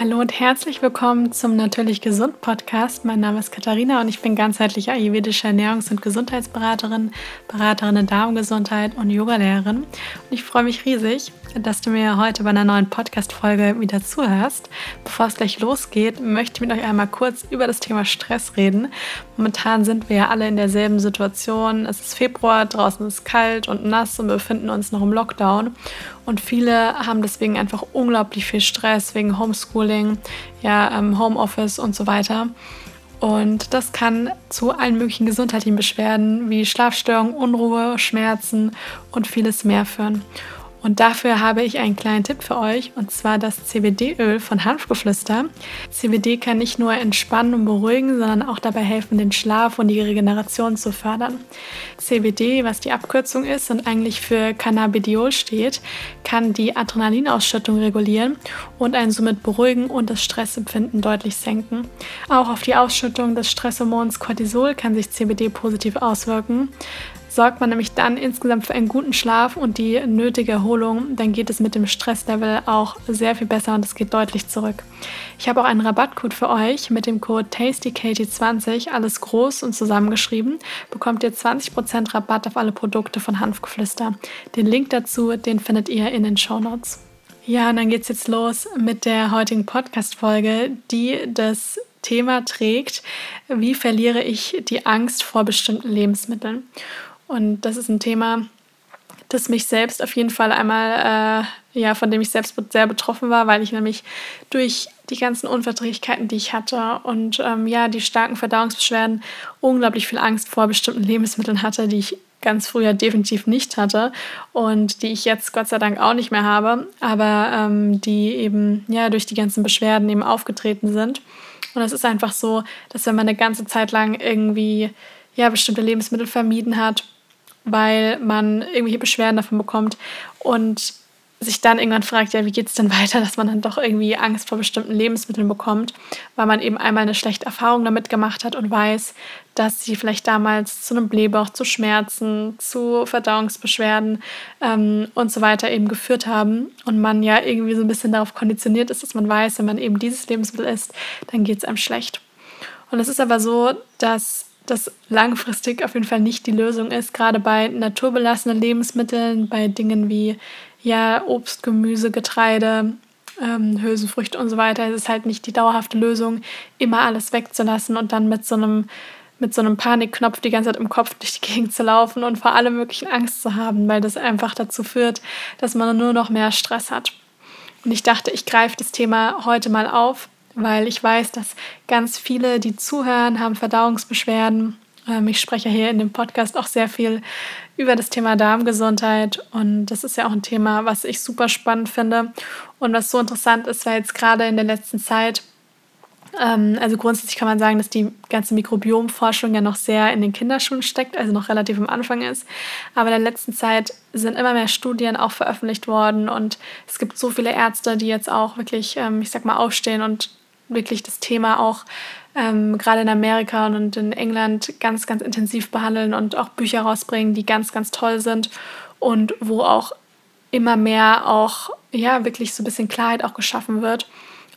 Hallo und herzlich willkommen zum Natürlich Gesund Podcast. Mein Name ist Katharina und ich bin ganzheitliche ayurvedische Ernährungs- und Gesundheitsberaterin, Beraterin in Darmgesundheit und Yogalehrerin. Und ich freue mich riesig, dass du mir heute bei einer neuen Podcast-Folge wieder zuhörst. Bevor es gleich losgeht, möchte ich mit euch einmal kurz über das Thema Stress reden. Momentan sind wir ja alle in derselben Situation. Es ist Februar, draußen ist kalt und nass und wir befinden uns noch im Lockdown. Und viele haben deswegen einfach unglaublich viel Stress wegen Homeschooling, ja, ähm, Homeoffice und so weiter. Und das kann zu allen möglichen gesundheitlichen Beschwerden wie Schlafstörungen, Unruhe, Schmerzen und vieles mehr führen. Und dafür habe ich einen kleinen Tipp für euch, und zwar das CBD-Öl von Hanfgeflüster. CBD kann nicht nur entspannen und beruhigen, sondern auch dabei helfen, den Schlaf und die Regeneration zu fördern. CBD, was die Abkürzung ist und eigentlich für Cannabidiol steht, kann die Adrenalinausschüttung regulieren und einen somit beruhigen und das Stressempfinden deutlich senken. Auch auf die Ausschüttung des Stresshormons Cortisol kann sich CBD positiv auswirken sorgt man nämlich dann insgesamt für einen guten Schlaf und die nötige Erholung, dann geht es mit dem Stresslevel auch sehr viel besser und es geht deutlich zurück. Ich habe auch einen Rabattcode für euch mit dem Code TastyKatie20, alles groß und zusammengeschrieben, bekommt ihr 20% Rabatt auf alle Produkte von Hanfgeflüster. Den Link dazu, den findet ihr in den Show Notes. Ja, und dann geht es jetzt los mit der heutigen Podcast-Folge, die das Thema trägt, wie verliere ich die Angst vor bestimmten Lebensmitteln. Und das ist ein Thema, das mich selbst auf jeden Fall einmal, äh, ja, von dem ich selbst sehr betroffen war, weil ich nämlich durch die ganzen Unverträglichkeiten, die ich hatte und ähm, ja, die starken Verdauungsbeschwerden unglaublich viel Angst vor bestimmten Lebensmitteln hatte, die ich ganz früher definitiv nicht hatte und die ich jetzt Gott sei Dank auch nicht mehr habe, aber ähm, die eben ja durch die ganzen Beschwerden eben aufgetreten sind. Und es ist einfach so, dass wenn man eine ganze Zeit lang irgendwie ja bestimmte Lebensmittel vermieden hat weil man irgendwelche Beschwerden davon bekommt und sich dann irgendwann fragt, ja, wie geht es denn weiter, dass man dann doch irgendwie Angst vor bestimmten Lebensmitteln bekommt, weil man eben einmal eine schlechte Erfahrung damit gemacht hat und weiß, dass sie vielleicht damals zu einem Blähbauch, zu Schmerzen, zu Verdauungsbeschwerden ähm, und so weiter eben geführt haben und man ja irgendwie so ein bisschen darauf konditioniert ist, dass man weiß, wenn man eben dieses Lebensmittel isst, dann geht es einem schlecht. Und es ist aber so, dass das langfristig auf jeden Fall nicht die Lösung ist, gerade bei naturbelassenen Lebensmitteln, bei Dingen wie ja, Obst, Gemüse, Getreide, ähm, Hülsenfrüchte und so weiter, ist es halt nicht die dauerhafte Lösung, immer alles wegzulassen und dann mit so einem mit so einem Panikknopf die ganze Zeit im Kopf durch die Gegend zu laufen und vor allem möglichen Angst zu haben, weil das einfach dazu führt, dass man nur noch mehr Stress hat. Und ich dachte, ich greife das Thema heute mal auf, weil ich weiß, dass ganz viele, die zuhören, haben Verdauungsbeschwerden. Ähm, ich spreche hier in dem Podcast auch sehr viel über das Thema Darmgesundheit und das ist ja auch ein Thema, was ich super spannend finde und was so interessant ist, weil jetzt gerade in der letzten Zeit ähm, also grundsätzlich kann man sagen, dass die ganze Mikrobiomforschung ja noch sehr in den Kinderschuhen steckt, also noch relativ am Anfang ist. Aber in der letzten Zeit sind immer mehr Studien auch veröffentlicht worden und es gibt so viele Ärzte, die jetzt auch wirklich, ähm, ich sag mal, aufstehen und wirklich das Thema auch ähm, gerade in Amerika und in England ganz, ganz intensiv behandeln und auch Bücher rausbringen, die ganz, ganz toll sind und wo auch immer mehr auch, ja, wirklich so ein bisschen Klarheit auch geschaffen wird,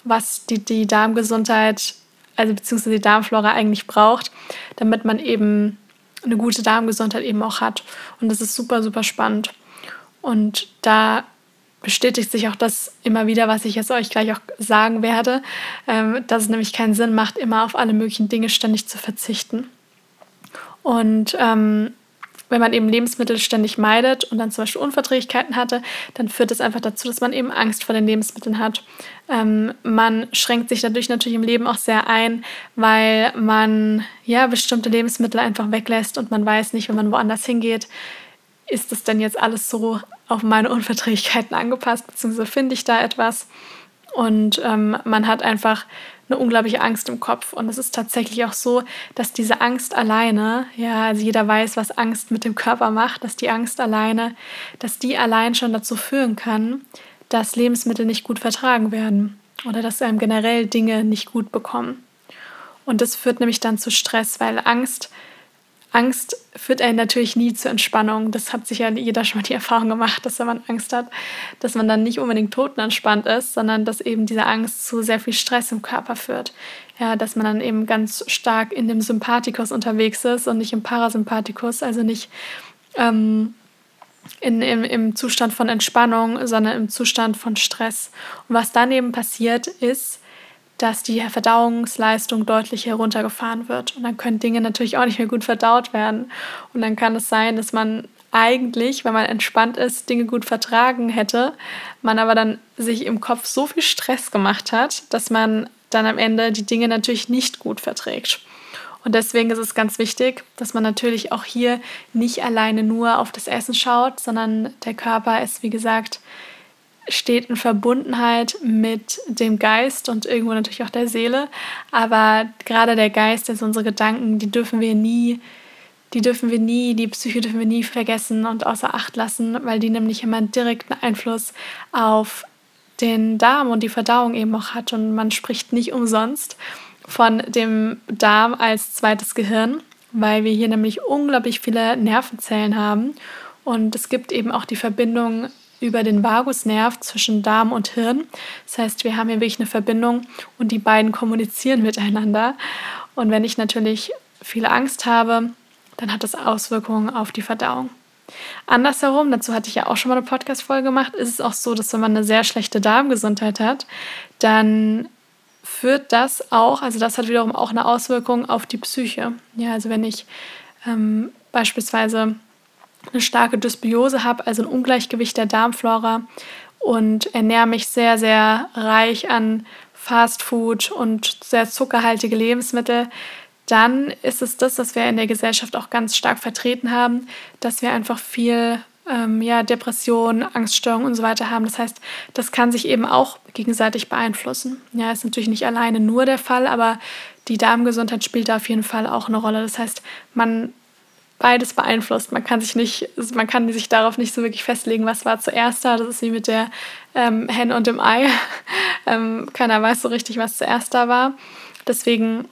was die, die Darmgesundheit, also beziehungsweise die Darmflora eigentlich braucht, damit man eben eine gute Darmgesundheit eben auch hat. Und das ist super, super spannend. Und da bestätigt sich auch das immer wieder, was ich jetzt euch gleich auch sagen werde, ähm, dass es nämlich keinen Sinn macht, immer auf alle möglichen Dinge ständig zu verzichten. Und ähm, wenn man eben Lebensmittel ständig meidet und dann zum Beispiel Unverträglichkeiten hatte, dann führt das einfach dazu, dass man eben Angst vor den Lebensmitteln hat. Ähm, man schränkt sich dadurch natürlich im Leben auch sehr ein, weil man ja bestimmte Lebensmittel einfach weglässt und man weiß nicht, wenn man woanders hingeht, ist das denn jetzt alles so auf meine Unverträglichkeiten angepasst, beziehungsweise finde ich da etwas. Und ähm, man hat einfach eine unglaubliche Angst im Kopf. Und es ist tatsächlich auch so, dass diese Angst alleine, ja, also jeder weiß, was Angst mit dem Körper macht, dass die Angst alleine, dass die allein schon dazu führen kann, dass Lebensmittel nicht gut vertragen werden oder dass einem generell Dinge nicht gut bekommen. Und das führt nämlich dann zu Stress, weil Angst Angst führt einen natürlich nie zur Entspannung. Das hat sicher jeder schon mal die Erfahrung gemacht, dass wenn man Angst hat, dass man dann nicht unbedingt totenentspannt ist, sondern dass eben diese Angst zu sehr viel Stress im Körper führt. Ja, dass man dann eben ganz stark in dem Sympathikus unterwegs ist und nicht im Parasympathikus, also nicht ähm, in, im, im Zustand von Entspannung, sondern im Zustand von Stress. Und was dann eben passiert ist, dass die Verdauungsleistung deutlich heruntergefahren wird. Und dann können Dinge natürlich auch nicht mehr gut verdaut werden. Und dann kann es sein, dass man eigentlich, wenn man entspannt ist, Dinge gut vertragen hätte, man aber dann sich im Kopf so viel Stress gemacht hat, dass man dann am Ende die Dinge natürlich nicht gut verträgt. Und deswegen ist es ganz wichtig, dass man natürlich auch hier nicht alleine nur auf das Essen schaut, sondern der Körper ist, wie gesagt, steht in Verbundenheit mit dem Geist und irgendwo natürlich auch der Seele. Aber gerade der Geist, also unsere Gedanken, die dürfen wir nie, die dürfen wir nie, die Psyche dürfen wir nie vergessen und außer Acht lassen, weil die nämlich immer einen direkten Einfluss auf den Darm und die Verdauung eben auch hat. Und man spricht nicht umsonst von dem Darm als zweites Gehirn, weil wir hier nämlich unglaublich viele Nervenzellen haben. Und es gibt eben auch die Verbindung über den Vagusnerv zwischen Darm und Hirn. Das heißt, wir haben hier wirklich eine Verbindung und die beiden kommunizieren miteinander. Und wenn ich natürlich viel Angst habe, dann hat das Auswirkungen auf die Verdauung. Andersherum, dazu hatte ich ja auch schon mal eine Podcast-Folge gemacht, ist es auch so, dass wenn man eine sehr schlechte Darmgesundheit hat, dann führt das auch, also das hat wiederum auch eine Auswirkung auf die Psyche. Ja, also wenn ich ähm, beispielsweise eine starke Dysbiose habe, also ein Ungleichgewicht der Darmflora und ernähre mich sehr, sehr reich an Fastfood und sehr zuckerhaltige Lebensmittel, dann ist es das, was wir in der Gesellschaft auch ganz stark vertreten haben, dass wir einfach viel ähm, ja, Depressionen, Angststörungen und so weiter haben. Das heißt, das kann sich eben auch gegenseitig beeinflussen. Ja, ist natürlich nicht alleine nur der Fall, aber die Darmgesundheit spielt da auf jeden Fall auch eine Rolle. Das heißt, man beides beeinflusst. Man kann sich nicht, man kann sich darauf nicht so wirklich festlegen, was war zuerst da. Das ist wie mit der ähm, Henne und dem Ei. ähm, keiner weiß so richtig, was zuerst da war. Deswegen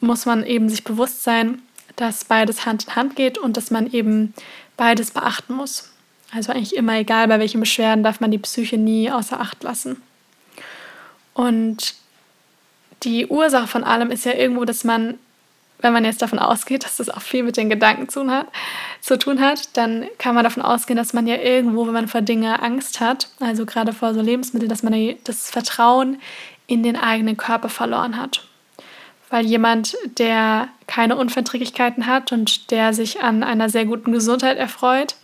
muss man eben sich bewusst sein, dass beides Hand in Hand geht und dass man eben beides beachten muss. Also eigentlich immer egal, bei welchen Beschwerden darf man die Psyche nie außer Acht lassen. Und die Ursache von allem ist ja irgendwo, dass man wenn man jetzt davon ausgeht, dass das auch viel mit den Gedanken zu tun, hat, zu tun hat, dann kann man davon ausgehen, dass man ja irgendwo, wenn man vor Dinge Angst hat, also gerade vor so Lebensmitteln, dass man das Vertrauen in den eigenen Körper verloren hat. Weil jemand, der keine Unverträglichkeiten hat und der sich an einer sehr guten Gesundheit erfreut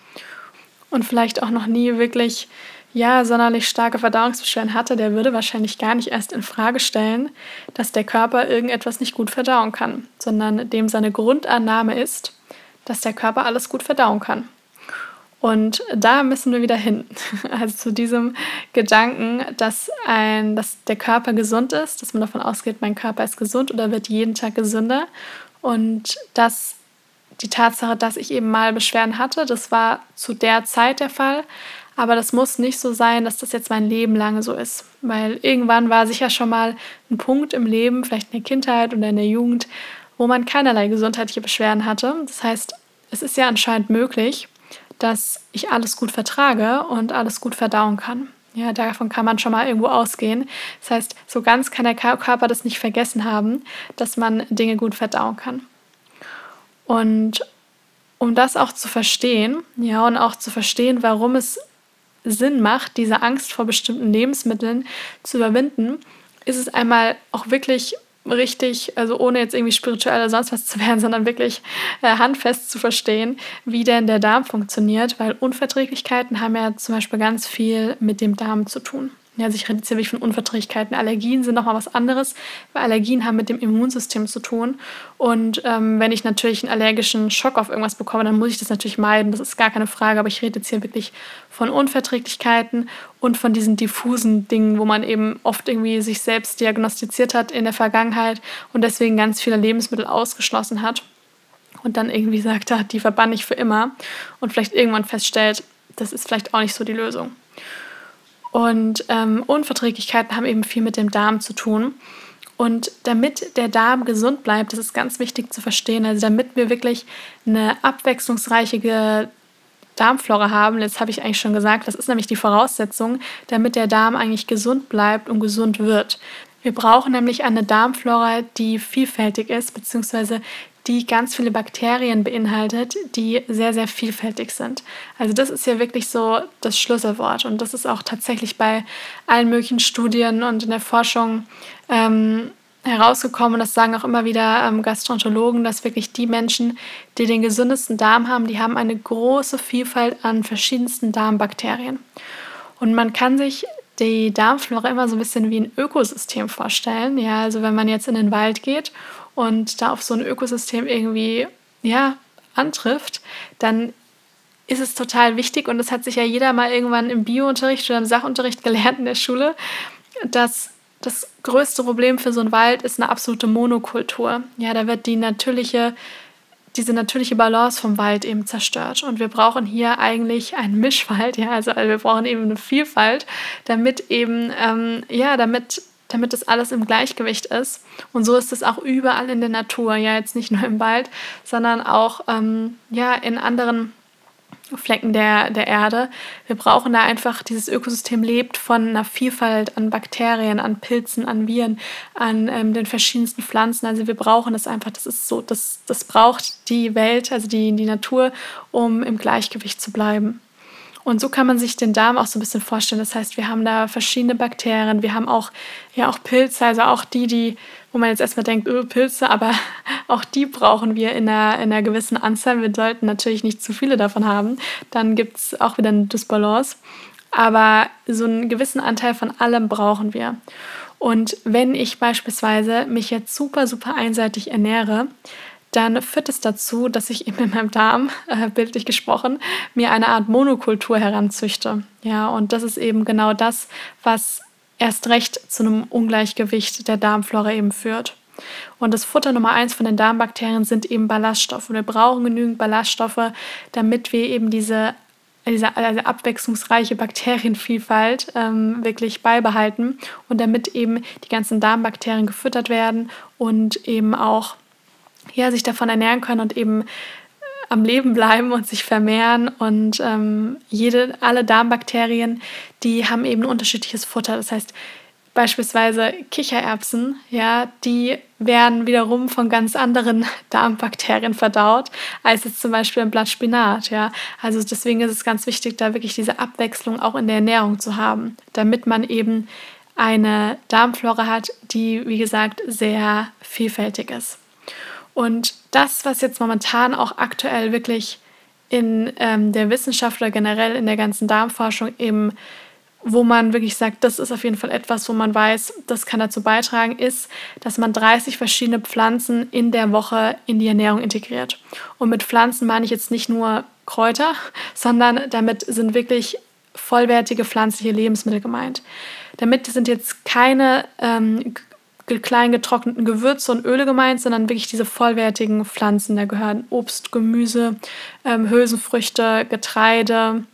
und vielleicht auch noch nie wirklich ja, sonderlich starke Verdauungsbeschwerden hatte, der würde wahrscheinlich gar nicht erst in Frage stellen, dass der Körper irgendetwas nicht gut verdauen kann, sondern dem seine Grundannahme ist, dass der Körper alles gut verdauen kann. Und da müssen wir wieder hin. Also zu diesem Gedanken, dass, ein, dass der Körper gesund ist, dass man davon ausgeht, mein Körper ist gesund oder wird jeden Tag gesünder. Und dass die Tatsache, dass ich eben mal Beschwerden hatte, das war zu der Zeit der Fall, aber das muss nicht so sein, dass das jetzt mein Leben lang so ist. Weil irgendwann war sicher schon mal ein Punkt im Leben, vielleicht in der Kindheit oder in der Jugend, wo man keinerlei gesundheitliche Beschwerden hatte. Das heißt, es ist ja anscheinend möglich, dass ich alles gut vertrage und alles gut verdauen kann. Ja, davon kann man schon mal irgendwo ausgehen. Das heißt, so ganz kann der Körper das nicht vergessen haben, dass man Dinge gut verdauen kann. Und um das auch zu verstehen, ja, und auch zu verstehen, warum es Sinn macht, diese Angst vor bestimmten Lebensmitteln zu überwinden, ist es einmal auch wirklich richtig, also ohne jetzt irgendwie spirituell oder sonst was zu werden, sondern wirklich äh, handfest zu verstehen, wie denn der Darm funktioniert, weil Unverträglichkeiten haben ja zum Beispiel ganz viel mit dem Darm zu tun. Ja, also ich rede jetzt hier wirklich von Unverträglichkeiten. Allergien sind nochmal was anderes, weil Allergien haben mit dem Immunsystem zu tun. Und ähm, wenn ich natürlich einen allergischen Schock auf irgendwas bekomme, dann muss ich das natürlich meiden. Das ist gar keine Frage. Aber ich rede jetzt hier wirklich von Unverträglichkeiten und von diesen diffusen Dingen, wo man eben oft irgendwie sich selbst diagnostiziert hat in der Vergangenheit und deswegen ganz viele Lebensmittel ausgeschlossen hat. Und dann irgendwie sagt, ah, die verbann ich für immer. Und vielleicht irgendwann feststellt, das ist vielleicht auch nicht so die Lösung. Und ähm, Unverträglichkeiten haben eben viel mit dem Darm zu tun. Und damit der Darm gesund bleibt, das ist ganz wichtig zu verstehen, also damit wir wirklich eine abwechslungsreiche Darmflora haben, jetzt habe ich eigentlich schon gesagt, das ist nämlich die Voraussetzung, damit der Darm eigentlich gesund bleibt und gesund wird. Wir brauchen nämlich eine Darmflora, die vielfältig ist, beziehungsweise die ganz viele Bakterien beinhaltet, die sehr, sehr vielfältig sind. Also das ist ja wirklich so das Schlüsselwort und das ist auch tatsächlich bei allen möglichen Studien und in der Forschung ähm, herausgekommen, das sagen auch immer wieder ähm, Gastroenterologen, dass wirklich die Menschen, die den gesündesten Darm haben, die haben eine große Vielfalt an verschiedensten Darmbakterien. Und man kann sich die Darmflora immer so ein bisschen wie ein Ökosystem vorstellen. Ja, also wenn man jetzt in den Wald geht und da auf so ein Ökosystem irgendwie ja, antrifft, dann ist es total wichtig und das hat sich ja jeder mal irgendwann im Biounterricht oder im Sachunterricht gelernt in der Schule, dass das größte Problem für so einen Wald ist eine absolute Monokultur. Ja, da wird die natürliche, diese natürliche Balance vom Wald eben zerstört. Und wir brauchen hier eigentlich einen Mischwald, ja, also, wir brauchen eben eine Vielfalt, damit eben, ähm, ja, damit damit das alles im Gleichgewicht ist. Und so ist es auch überall in der Natur, ja, jetzt nicht nur im Wald, sondern auch ähm, ja, in anderen Flecken der, der Erde. Wir brauchen da einfach, dieses Ökosystem lebt von einer Vielfalt an Bakterien, an Pilzen, an Viren, an ähm, den verschiedensten Pflanzen. Also wir brauchen das einfach, das ist so, das, das braucht die Welt, also die, die Natur, um im Gleichgewicht zu bleiben. Und so kann man sich den Darm auch so ein bisschen vorstellen. Das heißt, wir haben da verschiedene Bakterien, wir haben auch, ja, auch Pilze, also auch die, die, wo man jetzt erstmal denkt, öh, Pilze, aber auch die brauchen wir in einer, in einer gewissen Anzahl. Wir sollten natürlich nicht zu viele davon haben. Dann gibt es auch wieder eine Dysbalance. Aber so einen gewissen Anteil von allem brauchen wir. Und wenn ich beispielsweise mich jetzt super, super einseitig ernähre, dann führt es dazu, dass ich in meinem Darm, äh, bildlich gesprochen, mir eine Art Monokultur heranzüchte. Ja, und das ist eben genau das, was erst recht zu einem Ungleichgewicht der Darmflora eben führt. Und das Futter Nummer eins von den Darmbakterien sind eben Ballaststoffe. Wir brauchen genügend Ballaststoffe, damit wir eben diese, diese also abwechslungsreiche Bakterienvielfalt ähm, wirklich beibehalten und damit eben die ganzen Darmbakterien gefüttert werden und eben auch ja, sich davon ernähren können und eben äh, am Leben bleiben und sich vermehren. Und ähm, jede, alle Darmbakterien, die haben eben unterschiedliches Futter. Das heißt, beispielsweise Kichererbsen, ja, die werden wiederum von ganz anderen Darmbakterien verdaut, als jetzt zum Beispiel ein Blatt Spinat, ja. Also deswegen ist es ganz wichtig, da wirklich diese Abwechslung auch in der Ernährung zu haben, damit man eben eine Darmflora hat, die, wie gesagt, sehr vielfältig ist. Und das, was jetzt momentan auch aktuell wirklich in ähm, der Wissenschaft oder generell in der ganzen Darmforschung eben, wo man wirklich sagt, das ist auf jeden Fall etwas, wo man weiß, das kann dazu beitragen, ist, dass man 30 verschiedene Pflanzen in der Woche in die Ernährung integriert. Und mit Pflanzen meine ich jetzt nicht nur Kräuter, sondern damit sind wirklich vollwertige pflanzliche Lebensmittel gemeint. Damit sind jetzt keine ähm, klein getrockneten Gewürze und Öle gemeint, sondern wirklich diese vollwertigen Pflanzen. Da gehören Obst, Gemüse, ähm, Hülsenfrüchte, Getreide,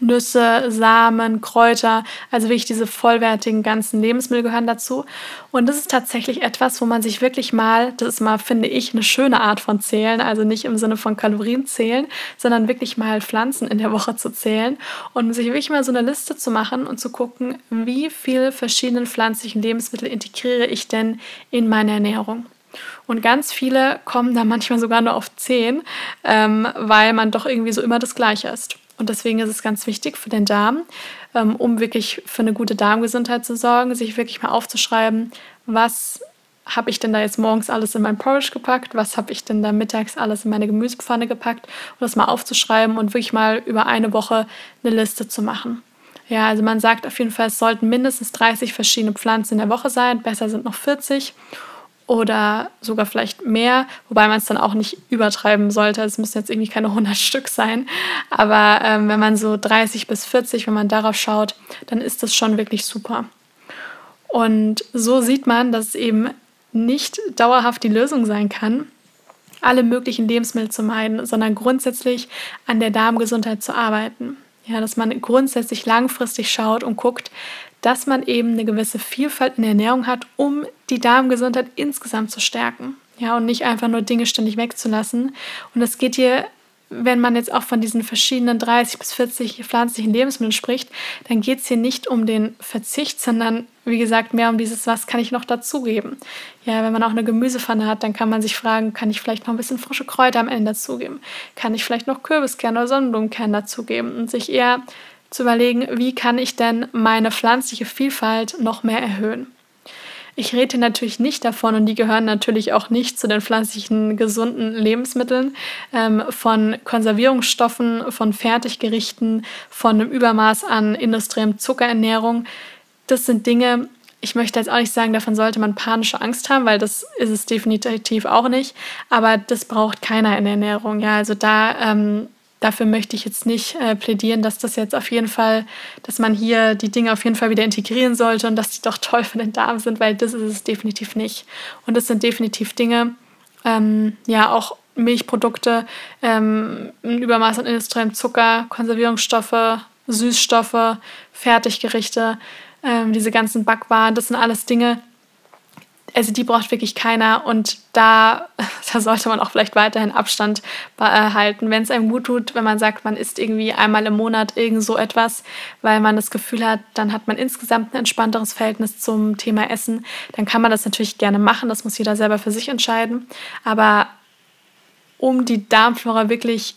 Nüsse, Samen, Kräuter, also wirklich diese vollwertigen ganzen Lebensmittel gehören dazu. Und das ist tatsächlich etwas, wo man sich wirklich mal, das ist mal, finde ich, eine schöne Art von Zählen, also nicht im Sinne von Kalorien zählen, sondern wirklich mal Pflanzen in der Woche zu zählen und sich wirklich mal so eine Liste zu machen und zu gucken, wie viele verschiedene pflanzlichen Lebensmittel integriere ich denn in meine Ernährung. Und ganz viele kommen da manchmal sogar nur auf 10, ähm, weil man doch irgendwie so immer das Gleiche isst. Und deswegen ist es ganz wichtig für den Darm, ähm, um wirklich für eine gute Darmgesundheit zu sorgen, sich wirklich mal aufzuschreiben, was habe ich denn da jetzt morgens alles in mein Porridge gepackt, was habe ich denn da mittags alles in meine Gemüsepfanne gepackt und das mal aufzuschreiben und wirklich mal über eine Woche eine Liste zu machen. Ja, also man sagt auf jeden Fall, es sollten mindestens 30 verschiedene Pflanzen in der Woche sein, besser sind noch 40 oder sogar vielleicht mehr, wobei man es dann auch nicht übertreiben sollte. Es müssen jetzt irgendwie keine 100 Stück sein, aber ähm, wenn man so 30 bis 40, wenn man darauf schaut, dann ist das schon wirklich super. Und so sieht man, dass es eben nicht dauerhaft die Lösung sein kann, alle möglichen Lebensmittel zu meiden, sondern grundsätzlich an der Darmgesundheit zu arbeiten. Ja, dass man grundsätzlich langfristig schaut und guckt, dass man eben eine gewisse Vielfalt in der Ernährung hat, um die Darmgesundheit insgesamt zu stärken. Ja, und nicht einfach nur Dinge ständig wegzulassen. Und es geht hier wenn man jetzt auch von diesen verschiedenen 30 bis 40 pflanzlichen Lebensmitteln spricht, dann geht es hier nicht um den Verzicht, sondern wie gesagt mehr um dieses, was kann ich noch dazugeben. Ja, wenn man auch eine Gemüsepfanne hat, dann kann man sich fragen, kann ich vielleicht noch ein bisschen frische Kräuter am Ende dazugeben? Kann ich vielleicht noch Kürbiskerne oder Sonnenblumenkerne dazugeben? Und sich eher zu überlegen, wie kann ich denn meine pflanzliche Vielfalt noch mehr erhöhen? Ich rede natürlich nicht davon, und die gehören natürlich auch nicht zu den pflanzlichen gesunden Lebensmitteln, ähm, von Konservierungsstoffen, von Fertiggerichten, von einem Übermaß an industriellem Zuckerernährung. Das sind Dinge, ich möchte jetzt auch nicht sagen, davon sollte man panische Angst haben, weil das ist es definitiv auch nicht. Aber das braucht keiner in der Ernährung. Ja, also da ähm, dafür möchte ich jetzt nicht äh, plädieren, dass das jetzt auf jeden Fall, dass man hier die Dinge auf jeden Fall wieder integrieren sollte und dass die doch toll für den Darm sind, weil das ist es definitiv nicht. Und das sind definitiv Dinge, ähm, ja, auch Milchprodukte, ähm, ein Übermaß an industriellem Zucker, Konservierungsstoffe, Süßstoffe, Fertiggerichte, ähm, diese ganzen Backwaren, das sind alles Dinge, also die braucht wirklich keiner und da, da sollte man auch vielleicht weiterhin Abstand halten, wenn es einem gut tut, wenn man sagt, man isst irgendwie einmal im Monat irgend so etwas, weil man das Gefühl hat, dann hat man insgesamt ein entspannteres Verhältnis zum Thema Essen, dann kann man das natürlich gerne machen, das muss jeder selber für sich entscheiden, aber um die Darmflora wirklich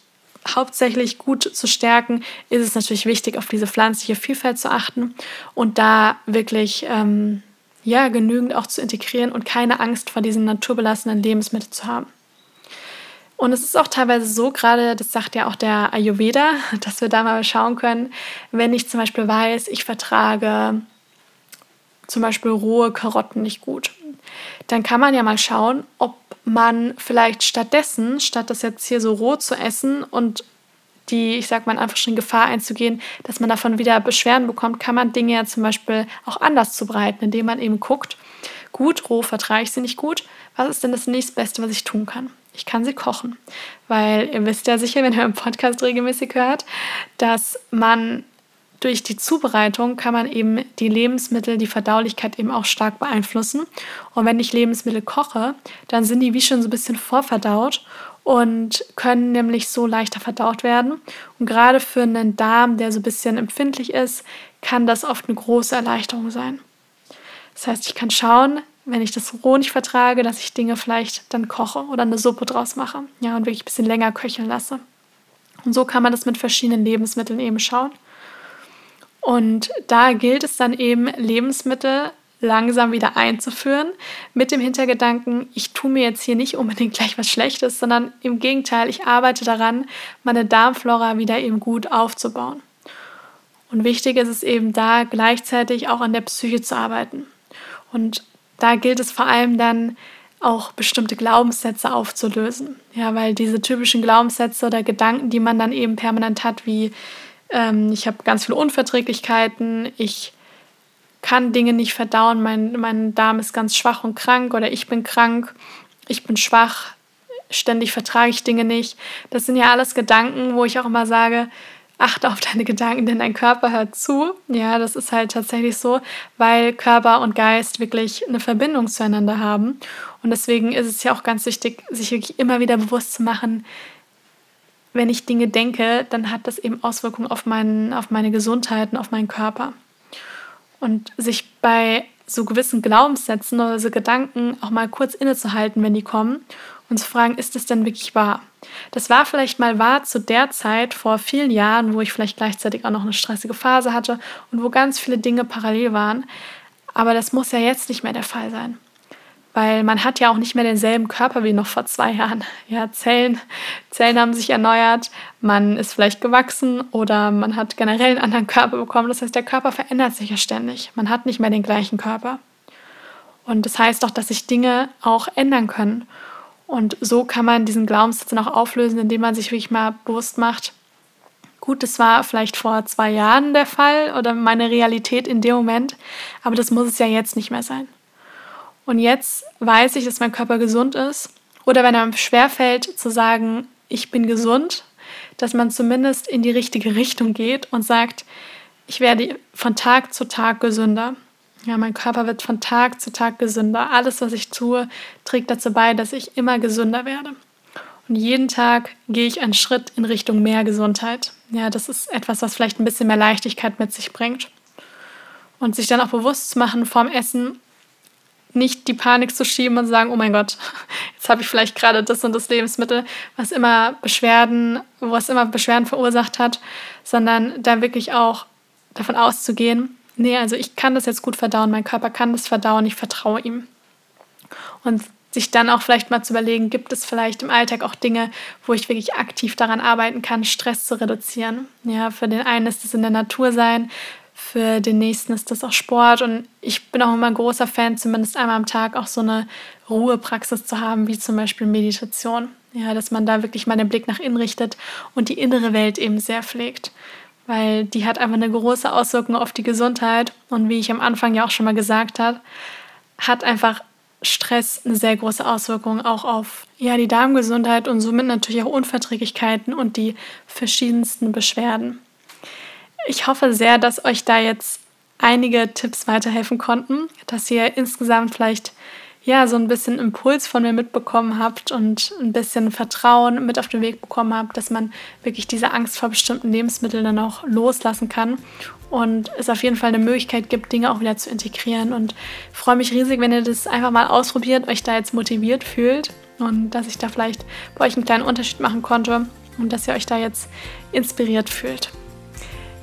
hauptsächlich gut zu stärken, ist es natürlich wichtig, auf diese pflanzliche Vielfalt zu achten und da wirklich ähm, ja, genügend auch zu integrieren und keine Angst vor diesen naturbelassenen Lebensmitteln zu haben. Und es ist auch teilweise so, gerade das sagt ja auch der Ayurveda, dass wir da mal schauen können, wenn ich zum Beispiel weiß, ich vertrage zum Beispiel rohe Karotten nicht gut, dann kann man ja mal schauen, ob man vielleicht stattdessen, statt das jetzt hier so roh zu essen und die, ich sag mal, einfach schon Gefahr einzugehen, dass man davon wieder Beschwerden bekommt, kann man Dinge ja zum Beispiel auch anders zubereiten, indem man eben guckt, gut, roh vertrage ich sie nicht gut, was ist denn das nächstbeste, was ich tun kann? Ich kann sie kochen, weil ihr wisst ja sicher, wenn ihr im Podcast regelmäßig hört, dass man durch die Zubereitung kann man eben die Lebensmittel, die Verdaulichkeit eben auch stark beeinflussen. Und wenn ich Lebensmittel koche, dann sind die wie schon so ein bisschen vorverdaut und können nämlich so leichter verdaut werden. Und gerade für einen Darm, der so ein bisschen empfindlich ist, kann das oft eine große Erleichterung sein. Das heißt, ich kann schauen, wenn ich das roh nicht vertrage, dass ich Dinge vielleicht dann koche oder eine Suppe draus mache. Ja, und wirklich ein bisschen länger köcheln lasse. Und so kann man das mit verschiedenen Lebensmitteln eben schauen. Und da gilt es dann eben, Lebensmittel langsam wieder einzuführen, mit dem Hintergedanken, ich tue mir jetzt hier nicht unbedingt gleich was Schlechtes, sondern im Gegenteil, ich arbeite daran, meine Darmflora wieder eben gut aufzubauen. Und wichtig ist es eben da gleichzeitig auch an der Psyche zu arbeiten. Und da gilt es vor allem dann auch bestimmte Glaubenssätze aufzulösen. Ja, weil diese typischen Glaubenssätze oder Gedanken, die man dann eben permanent hat, wie ähm, ich habe ganz viele Unverträglichkeiten, ich kann Dinge nicht verdauen, mein, mein Darm ist ganz schwach und krank oder ich bin krank, ich bin schwach, ständig vertrage ich Dinge nicht. Das sind ja alles Gedanken, wo ich auch immer sage, achte auf deine Gedanken, denn dein Körper hört zu. Ja, das ist halt tatsächlich so, weil Körper und Geist wirklich eine Verbindung zueinander haben. Und deswegen ist es ja auch ganz wichtig, sich wirklich immer wieder bewusst zu machen, wenn ich Dinge denke, dann hat das eben Auswirkungen auf, meinen, auf meine Gesundheit und auf meinen Körper. Und sich bei so gewissen Glaubenssätzen oder so Gedanken auch mal kurz innezuhalten, wenn die kommen und zu fragen, ist es denn wirklich wahr? Das war vielleicht mal wahr zu der Zeit vor vielen Jahren, wo ich vielleicht gleichzeitig auch noch eine stressige Phase hatte und wo ganz viele Dinge parallel waren. Aber das muss ja jetzt nicht mehr der Fall sein weil man hat ja auch nicht mehr denselben Körper wie noch vor zwei Jahren. Ja, Zellen, Zellen haben sich erneuert, man ist vielleicht gewachsen oder man hat generell einen anderen Körper bekommen. Das heißt, der Körper verändert sich ja ständig. Man hat nicht mehr den gleichen Körper. Und das heißt auch, dass sich Dinge auch ändern können. Und so kann man diesen Glaubenssatz dann auch auflösen, indem man sich wirklich mal bewusst macht, gut, das war vielleicht vor zwei Jahren der Fall oder meine Realität in dem Moment, aber das muss es ja jetzt nicht mehr sein. Und jetzt weiß ich, dass mein Körper gesund ist. Oder wenn einem schwerfällt zu sagen, ich bin gesund, dass man zumindest in die richtige Richtung geht und sagt, ich werde von Tag zu Tag gesünder. Ja, mein Körper wird von Tag zu Tag gesünder. Alles, was ich tue, trägt dazu bei, dass ich immer gesünder werde. Und jeden Tag gehe ich einen Schritt in Richtung mehr Gesundheit. Ja, das ist etwas, was vielleicht ein bisschen mehr Leichtigkeit mit sich bringt. Und sich dann auch bewusst zu machen vorm Essen, nicht die Panik zu schieben und sagen, oh mein Gott, jetzt habe ich vielleicht gerade das und das Lebensmittel, was immer Beschwerden, was immer Beschwerden verursacht hat, sondern da wirklich auch davon auszugehen, nee, also ich kann das jetzt gut verdauen, mein Körper kann das verdauen, ich vertraue ihm. Und sich dann auch vielleicht mal zu überlegen, gibt es vielleicht im Alltag auch Dinge, wo ich wirklich aktiv daran arbeiten kann, Stress zu reduzieren. Ja, für den einen ist es in der Natur sein, für den nächsten ist das auch Sport und ich bin auch immer ein großer Fan, zumindest einmal am Tag auch so eine Ruhepraxis zu haben, wie zum Beispiel Meditation. Ja, dass man da wirklich mal den Blick nach innen richtet und die innere Welt eben sehr pflegt weil die hat einfach eine große Auswirkung auf die Gesundheit. Und wie ich am Anfang ja auch schon mal gesagt habe, hat einfach Stress eine sehr große Auswirkung auch auf ja, die Darmgesundheit und somit natürlich auch Unverträglichkeiten und die verschiedensten Beschwerden. Ich hoffe sehr, dass euch da jetzt einige Tipps weiterhelfen konnten, dass ihr insgesamt vielleicht ja, so ein bisschen Impuls von mir mitbekommen habt und ein bisschen Vertrauen mit auf den Weg bekommen habt, dass man wirklich diese Angst vor bestimmten Lebensmitteln dann auch loslassen kann und es auf jeden Fall eine Möglichkeit gibt, Dinge auch wieder zu integrieren. Und freue mich riesig, wenn ihr das einfach mal ausprobiert, euch da jetzt motiviert fühlt und dass ich da vielleicht bei euch einen kleinen Unterschied machen konnte und dass ihr euch da jetzt inspiriert fühlt.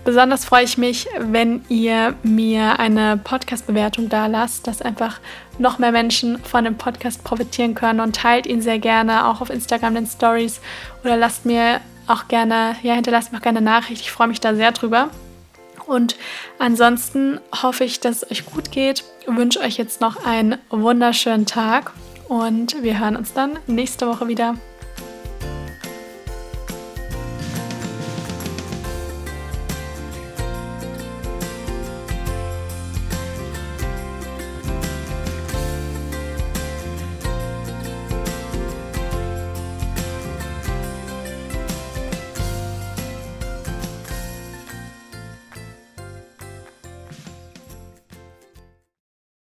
Besonders freue ich mich, wenn ihr mir eine Podcast-Bewertung da lasst, dass einfach noch mehr Menschen von dem Podcast profitieren können und teilt ihn sehr gerne auch auf Instagram in Stories oder lasst mir auch gerne, ja, hinterlasst mir auch gerne Nachricht. Ich freue mich da sehr drüber. Und ansonsten hoffe ich, dass es euch gut geht. Ich wünsche euch jetzt noch einen wunderschönen Tag und wir hören uns dann nächste Woche wieder.